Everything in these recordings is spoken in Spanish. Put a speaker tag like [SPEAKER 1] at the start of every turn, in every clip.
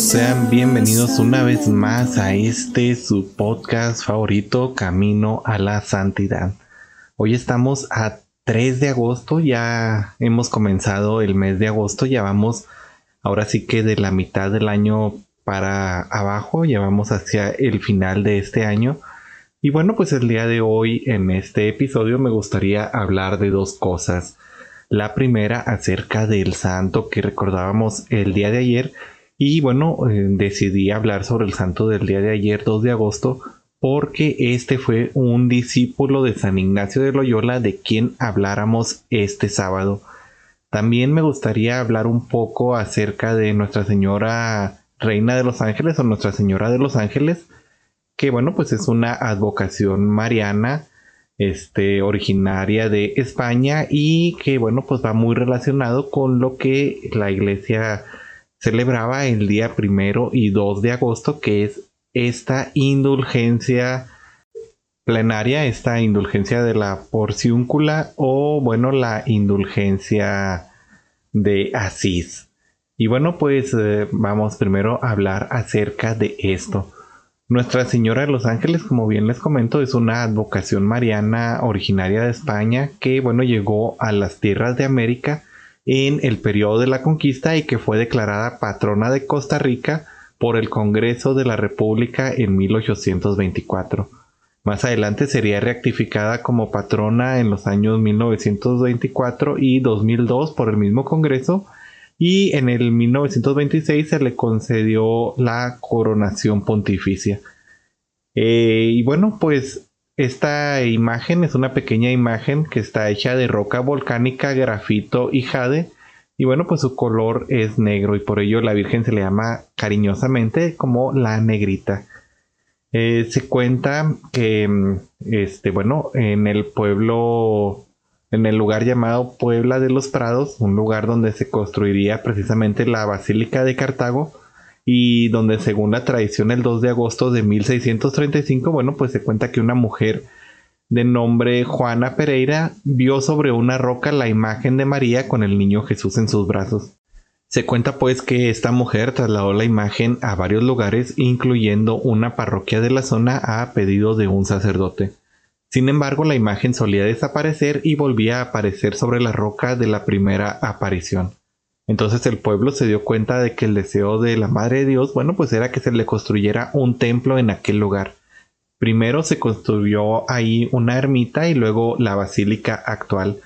[SPEAKER 1] Sean bienvenidos una vez más a este su podcast favorito, Camino a la Santidad. Hoy estamos a 3 de agosto, ya hemos comenzado el mes de agosto, ya vamos ahora sí que de la mitad del año para abajo, ya vamos hacia el final de este año. Y bueno, pues el día de hoy en este episodio me gustaría hablar de dos cosas. La primera acerca del santo que recordábamos el día de ayer y bueno, eh, decidí hablar sobre el santo del día de ayer, 2 de agosto, porque este fue un discípulo de San Ignacio de Loyola de quien habláramos este sábado. También me gustaría hablar un poco acerca de Nuestra Señora Reina de los Ángeles o Nuestra Señora de los Ángeles, que bueno, pues es una advocación mariana, este, originaria de España y que bueno, pues va muy relacionado con lo que la iglesia celebraba el día primero y 2 de agosto, que es esta indulgencia plenaria, esta indulgencia de la porciúncula o bueno, la indulgencia de Asís. Y bueno, pues eh, vamos primero a hablar acerca de esto. Nuestra Señora de los Ángeles, como bien les comento, es una advocación mariana originaria de España que, bueno, llegó a las tierras de América en el periodo de la conquista y que fue declarada patrona de Costa Rica por el Congreso de la República en 1824. Más adelante sería rectificada como patrona en los años 1924 y 2002 por el mismo Congreso y en el 1926 se le concedió la coronación pontificia. Eh, y bueno, pues esta imagen es una pequeña imagen que está hecha de roca volcánica, grafito y jade. Y bueno, pues su color es negro y por ello la Virgen se le llama cariñosamente como la negrita. Eh, se cuenta que, mm, este, bueno, en el pueblo, en el lugar llamado Puebla de los Prados, un lugar donde se construiría precisamente la Basílica de Cartago, y donde según la tradición el 2 de agosto de 1635, bueno, pues se cuenta que una mujer de nombre Juana Pereira vio sobre una roca la imagen de María con el niño Jesús en sus brazos. Se cuenta pues que esta mujer trasladó la imagen a varios lugares, incluyendo una parroquia de la zona a pedido de un sacerdote. Sin embargo, la imagen solía desaparecer y volvía a aparecer sobre la roca de la primera aparición. Entonces el pueblo se dio cuenta de que el deseo de la Madre de Dios, bueno, pues era que se le construyera un templo en aquel lugar. Primero se construyó ahí una ermita y luego la basílica actual.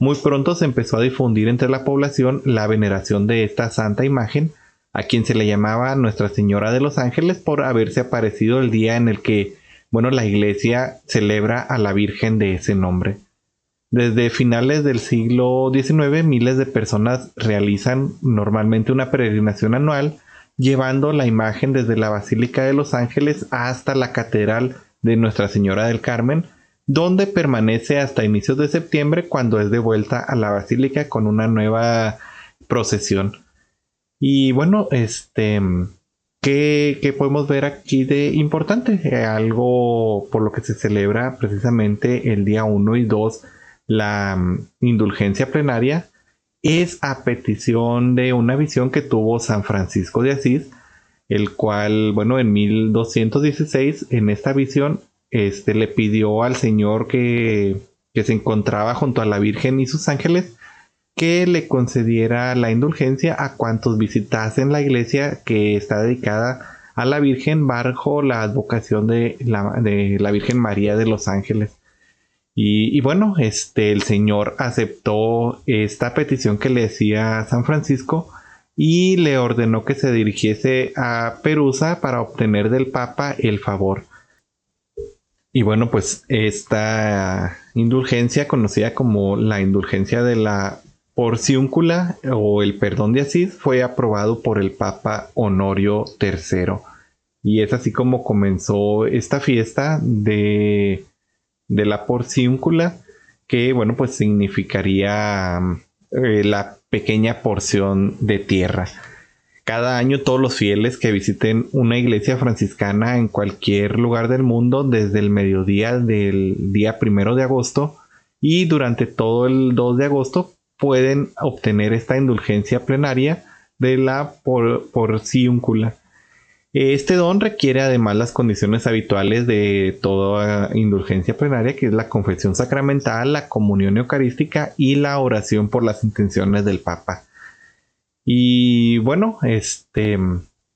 [SPEAKER 1] Muy pronto se empezó a difundir entre la población la veneración de esta santa imagen, a quien se le llamaba Nuestra Señora de los Ángeles por haberse aparecido el día en el que, bueno, la iglesia celebra a la Virgen de ese nombre. Desde finales del siglo XIX, miles de personas realizan normalmente una peregrinación anual, llevando la imagen desde la Basílica de los Ángeles hasta la Catedral de Nuestra Señora del Carmen, donde permanece hasta inicios de septiembre cuando es de vuelta a la Basílica con una nueva procesión. Y bueno, este, ¿qué, podemos ver aquí de importante? Eh, algo por lo que se celebra precisamente el día 1 y 2 la mm, indulgencia plenaria es a petición de una visión que tuvo San Francisco de Asís, el cual, bueno, en 1216, en esta visión, este le pidió al Señor que, que se encontraba junto a la Virgen y sus ángeles que le concediera la indulgencia a cuantos visitasen la iglesia que está dedicada a la Virgen bajo la advocación de la, de la Virgen María de los Ángeles. Y, bueno, este, el Señor aceptó esta petición que le decía San Francisco y le ordenó que se dirigiese a Perusa para obtener del Papa el favor. Y bueno, pues esta indulgencia, conocida como la indulgencia de la porciúncula o el perdón de Asís fue aprobado por el Papa Honorio III. Y es así como comenzó esta fiesta de, de la porciúncula, que bueno, pues significaría eh, la pequeña porción de tierra. Cada año todos los fieles que visiten una iglesia franciscana en cualquier lugar del mundo desde el mediodía del día primero de agosto y durante todo el 2 de agosto pueden obtener esta indulgencia plenaria de la por, porciúncula. Este don requiere además las condiciones habituales de toda indulgencia plenaria, que es la confesión sacramental, la comunión eucarística y la oración por las intenciones del Papa. Y bueno, este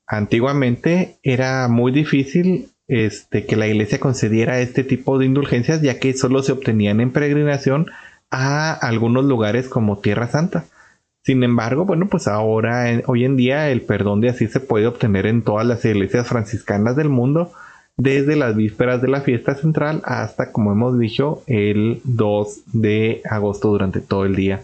[SPEAKER 1] antiguamente era muy difícil este, que la iglesia concediera este tipo de indulgencias, ya que solo se obtenían en peregrinación a algunos lugares como Tierra Santa. Sin embargo, bueno, pues ahora, hoy en día, el perdón de así se puede obtener en todas las iglesias franciscanas del mundo, desde las vísperas de la fiesta central hasta, como hemos dicho, el 2 de agosto durante todo el día.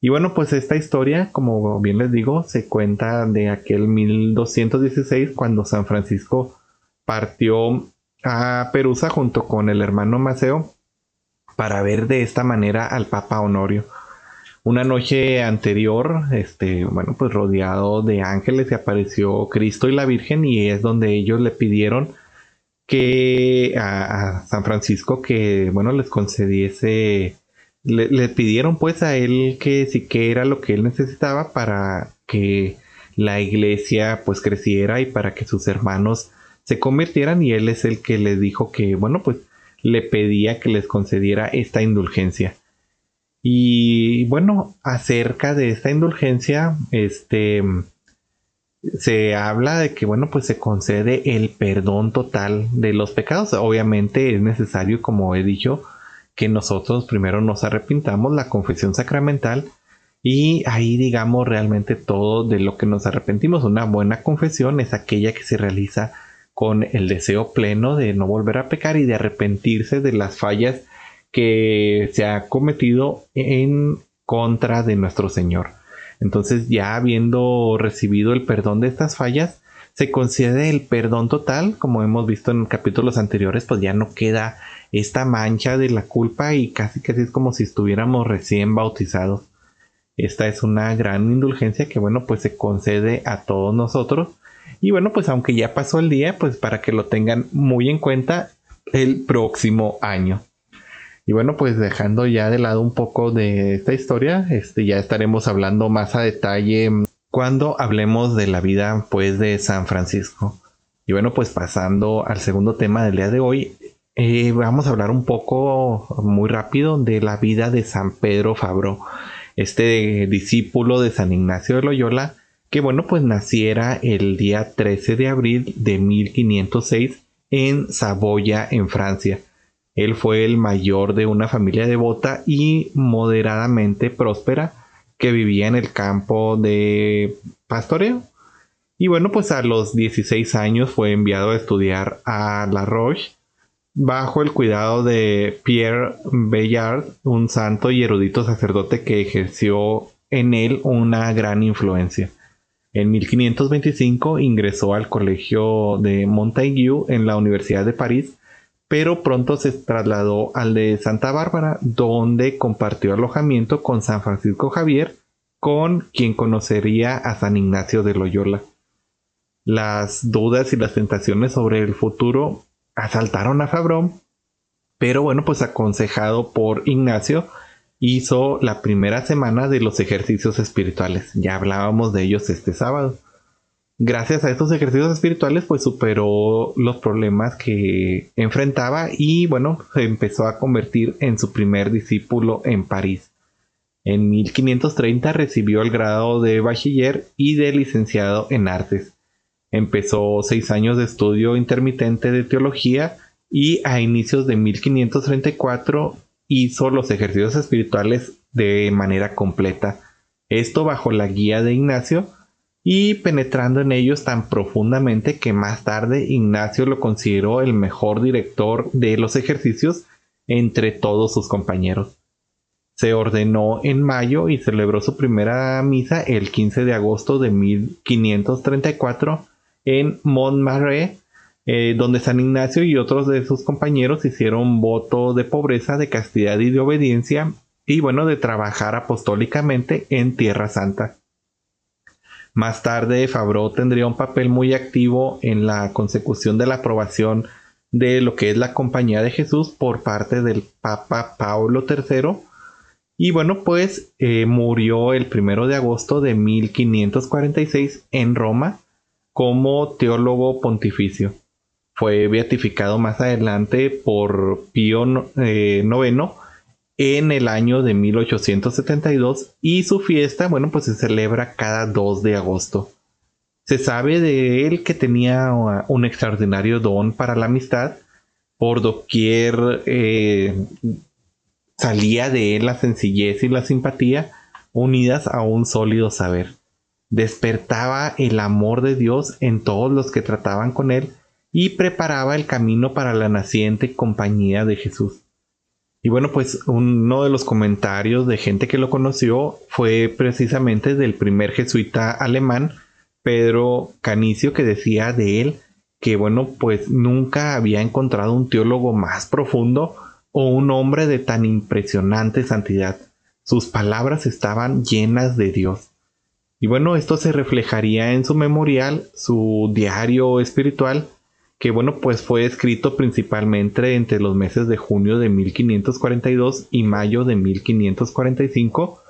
[SPEAKER 1] Y bueno, pues esta historia, como bien les digo, se cuenta de aquel 1216 cuando San Francisco partió a Perusa junto con el hermano Maceo para ver de esta manera al Papa Honorio. Una noche anterior, este, bueno, pues rodeado de ángeles se apareció Cristo y la Virgen y es donde ellos le pidieron que a, San Francisco que, bueno, les concediese, le, pidieron pues a él que sí que era lo que él necesitaba para que la iglesia pues creciera y para que sus hermanos se convirtieran y él es el que les dijo que, bueno, pues le pedía que les concediera esta indulgencia. Y bueno, acerca de esta indulgencia, este se habla de que bueno, pues se concede el perdón total de los pecados. Obviamente es necesario, como he dicho, que nosotros primero nos arrepintamos, la confesión sacramental, y ahí digamos realmente todo de lo que nos arrepentimos. Una buena confesión es aquella que se realiza con el deseo pleno de no volver a pecar y de arrepentirse de las fallas que se ha cometido en contra de nuestro Señor. Entonces ya habiendo recibido el perdón de estas fallas, se concede el perdón total, como hemos visto en capítulos anteriores, pues ya no queda esta mancha de la culpa y casi casi es como si estuviéramos recién bautizados. Esta es una gran indulgencia que bueno pues se concede a todos nosotros y bueno, pues aunque ya pasó el día, pues para que lo tengan muy en cuenta el próximo año. Y bueno, pues dejando ya de lado un poco de esta historia, este ya estaremos hablando más a detalle cuando hablemos de la vida pues de San Francisco. Y bueno, pues pasando al segundo tema del día de hoy, eh, vamos a hablar un poco muy rápido de la vida de San Pedro Fabro, este discípulo de San Ignacio de Loyola, que bueno, pues naciera el día 13 de abril de 1506 en Saboya, en Francia. Él fue el mayor de una familia devota y moderadamente próspera que vivía en el campo de pastoreo. Y bueno, pues a los 16 años fue enviado a estudiar a La Roche bajo el cuidado de Pierre Bayard, un santo y erudito sacerdote que ejerció en él una gran influencia. En 1525 ingresó al Colegio de Montaigu en la Universidad de París, pero pronto se trasladó al de Santa Bárbara, donde compartió alojamiento con San Francisco Javier, con quien conocería a San Ignacio de Loyola. Las dudas y las tentaciones sobre el futuro asaltaron a Fabrón, pero bueno, pues aconsejado por Ignacio, hizo la primera semana de los ejercicios espirituales. Ya hablábamos de ellos este sábado. Gracias a estos ejercicios espirituales, pues superó los problemas que enfrentaba y bueno, se empezó a convertir en su primer discípulo en París. En 1530 recibió el grado de bachiller y de licenciado en artes. Empezó seis años de estudio intermitente de teología y a inicios de 1534 hizo los ejercicios espirituales de manera completa. Esto bajo la guía de Ignacio y penetrando en ellos tan profundamente que más tarde Ignacio lo consideró el mejor director de los ejercicios entre todos sus compañeros. se ordenó en mayo y celebró su primera misa el 15 de agosto de 1534 en Montmartre, eh, donde San Ignacio y otros de sus compañeros hicieron voto de pobreza, de castidad y de obediencia, y bueno, de trabajar apostólicamente en Tierra Santa. Más tarde, Fabro tendría un papel muy activo en la consecución de la aprobación de lo que es la Compañía de Jesús por parte del Papa Paulo III, y bueno, pues eh, murió el primero de agosto de 1546 en Roma como teólogo pontificio. Fue beatificado más adelante por Pío IX eh, en el año de 1872 y su fiesta, bueno, pues se celebra cada 2 de agosto. Se sabe de él que tenía un extraordinario don para la amistad. Por doquier eh, salía de él la sencillez y la simpatía unidas a un sólido saber. Despertaba el amor de Dios en todos los que trataban con él y preparaba el camino para la naciente compañía de Jesús. Y bueno, pues uno de los comentarios de gente que lo conoció fue precisamente del primer jesuita alemán, Pedro Canicio, que decía de él que bueno, pues nunca había encontrado un teólogo más profundo o un hombre de tan impresionante santidad. Sus palabras estaban llenas de Dios. Y bueno, esto se reflejaría en su memorial, su diario espiritual, que bueno, pues fue escrito principalmente entre los meses de junio de 1542 y mayo de 1545,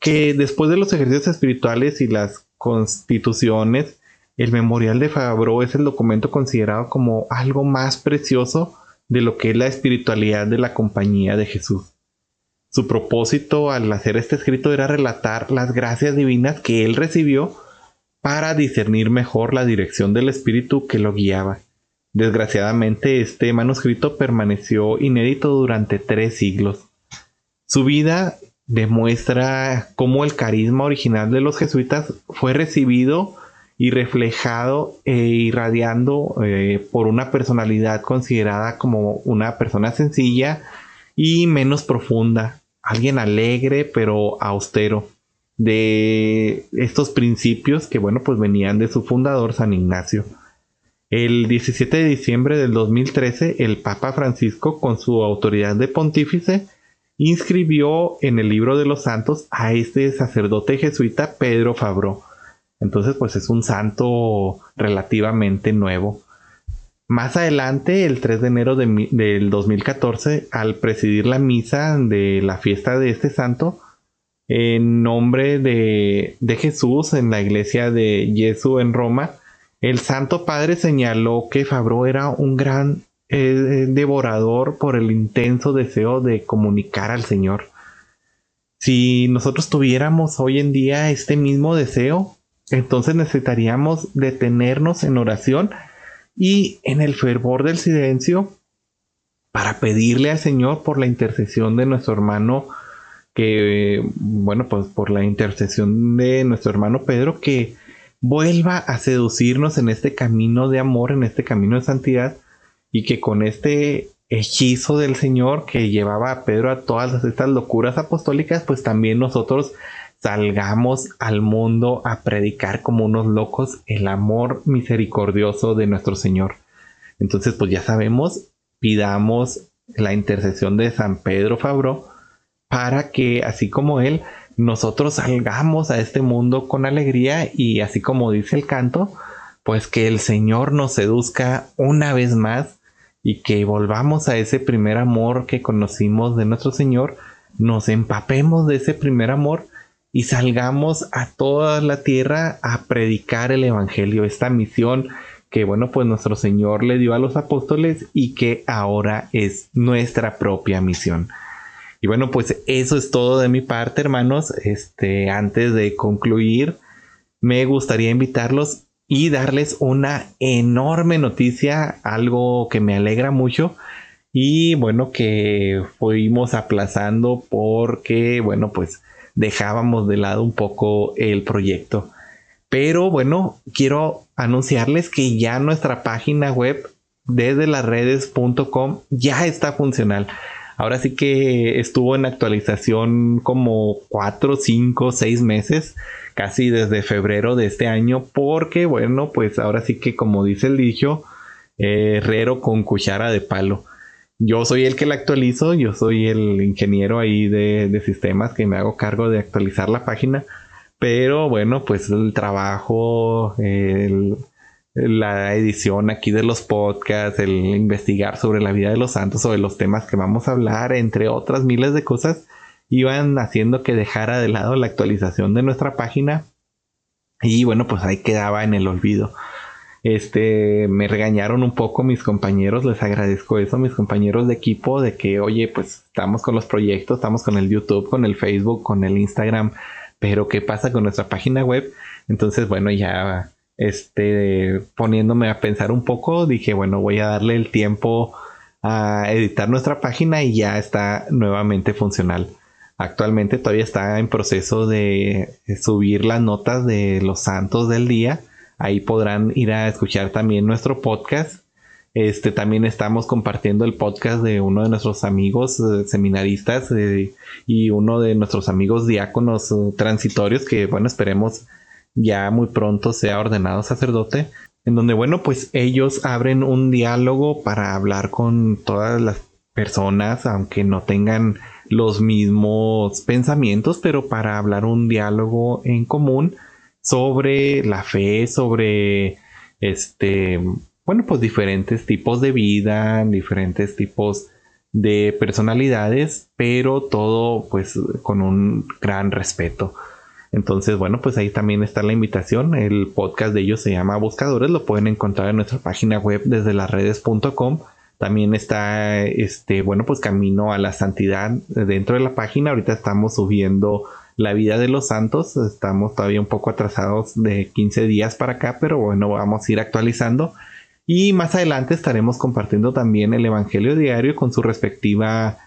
[SPEAKER 1] que después de los ejercicios espirituales y las constituciones, el memorial de Fabro es el documento considerado como algo más precioso de lo que es la espiritualidad de la compañía de Jesús. Su propósito al hacer este escrito era relatar las gracias divinas que él recibió para discernir mejor la dirección del espíritu que lo guiaba. Desgraciadamente este manuscrito permaneció inédito durante tres siglos. Su vida demuestra cómo el carisma original de los jesuitas fue recibido y reflejado e irradiando eh, por una personalidad considerada como una persona sencilla y menos profunda, alguien alegre pero austero, de estos principios que bueno pues venían de su fundador San Ignacio. El 17 de diciembre del 2013 el Papa Francisco con su autoridad de pontífice inscribió en el libro de los santos a este sacerdote jesuita Pedro Fabro entonces, pues es un santo relativamente nuevo. Más adelante, el 3 de enero del 2014, al presidir la misa de la fiesta de este santo, en nombre de, Jesús en la iglesia de Jesús en Roma, el Santo Padre señaló que Fabro era un gran eh, devorador por el intenso deseo de comunicar al Señor. Si nosotros tuviéramos hoy en día este mismo deseo, entonces necesitaríamos detenernos en oración y en el fervor del silencio para pedirle al Señor por la intercesión de nuestro hermano, que, bueno, pues por la intercesión de nuestro hermano Pedro, que vuelva a seducirnos en este camino de amor, en este camino de santidad, y que con este hechizo del Señor que llevaba a Pedro a todas estas locuras apostólicas, pues también nosotros salgamos al mundo a predicar como unos locos el amor misericordioso de nuestro Señor. Entonces, pues ya sabemos, pidamos la intercesión de San Pedro Fabro para que, así como Él, nosotros salgamos a este mundo con alegría y así como dice el canto, pues que el Señor nos seduzca una vez más y que volvamos a ese primer amor que conocimos de nuestro Señor, nos empapemos de ese primer amor y salgamos a toda la tierra a predicar el Evangelio, esta misión que bueno, pues nuestro Señor le dio a los apóstoles y que ahora es nuestra propia misión. Y bueno, pues eso es todo de mi parte, hermanos. Este, antes de concluir, me gustaría invitarlos y darles una enorme noticia, algo que me alegra mucho y bueno, que fuimos aplazando porque, bueno, pues dejábamos de lado un poco el proyecto. Pero bueno, quiero anunciarles que ya nuestra página web desde las redes.com ya está funcional. Ahora sí que estuvo en actualización como 4, 5, 6 meses, casi desde febrero de este año, porque bueno, pues ahora sí que como dice el dicho, herrero con cuchara de palo. Yo soy el que la actualizo, yo soy el ingeniero ahí de, sistemas que me hago cargo de actualizar la página, pero bueno, pues el trabajo, la edición aquí de los podcasts, el investigar sobre la vida de los santos, sobre los temas que vamos a hablar, entre otras miles de cosas, iban haciendo que dejara de lado la actualización de nuestra página y bueno, pues ahí quedaba en el olvido. Este, me regañaron un poco mis compañeros, les agradezco eso, mis compañeros de equipo, de que, oye, pues estamos con los proyectos, estamos con el YouTube, con el Facebook, con el Instagram, pero ¿qué pasa con nuestra página web? Entonces, bueno, ya, este, poniéndome a pensar un poco, dije, bueno, voy a darle el tiempo a editar nuestra página y ya está nuevamente funcional. Actualmente todavía está en proceso de subir las notas de los santos del día Ahí podrán ir a escuchar también nuestro podcast. Este también estamos compartiendo el podcast de uno de nuestros amigos eh, seminaristas eh, y uno de nuestros amigos diáconos eh, transitorios que bueno esperemos ya muy pronto sea ordenado sacerdote en donde bueno pues ellos abren un diálogo para hablar con todas las personas aunque no tengan los mismos pensamientos pero para hablar un diálogo en común sobre la fe, sobre este, bueno, pues diferentes tipos de vida, diferentes tipos de personalidades, pero todo pues con un gran respeto. Entonces, bueno, pues ahí también está la invitación. El podcast de ellos se llama Buscadores, lo pueden encontrar en nuestra página web desde las redes.com. También está este, bueno, pues camino a la santidad dentro de la página. Ahorita estamos subiendo la vida de los santos. Estamos todavía un poco atrasados de 15 días para acá, pero bueno, vamos a ir actualizando. Y más adelante estaremos compartiendo también el Evangelio Diario con su respectiva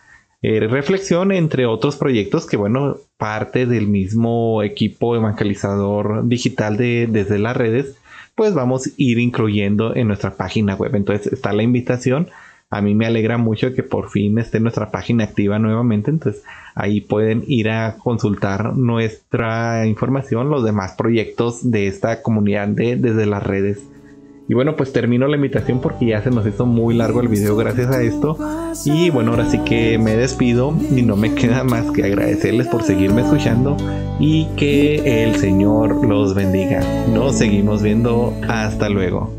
[SPEAKER 1] eh, reflexión, entre otros proyectos que, bueno, parte del mismo equipo evangelizador digital de, desde las redes, pues vamos a ir incluyendo en nuestra página web. Entonces está la invitación a mí me alegra mucho que por fin esté nuestra página activa nuevamente. Entonces ahí pueden ir a consultar nuestra información, los demás proyectos de esta comunidad de, desde las redes. Y bueno, pues termino la invitación porque ya se nos hizo muy largo el video gracias a esto. Y bueno, ahora sí que me despido y no me queda más que agradecerles por seguirme escuchando y que el Señor los bendiga. Nos seguimos viendo. Hasta luego.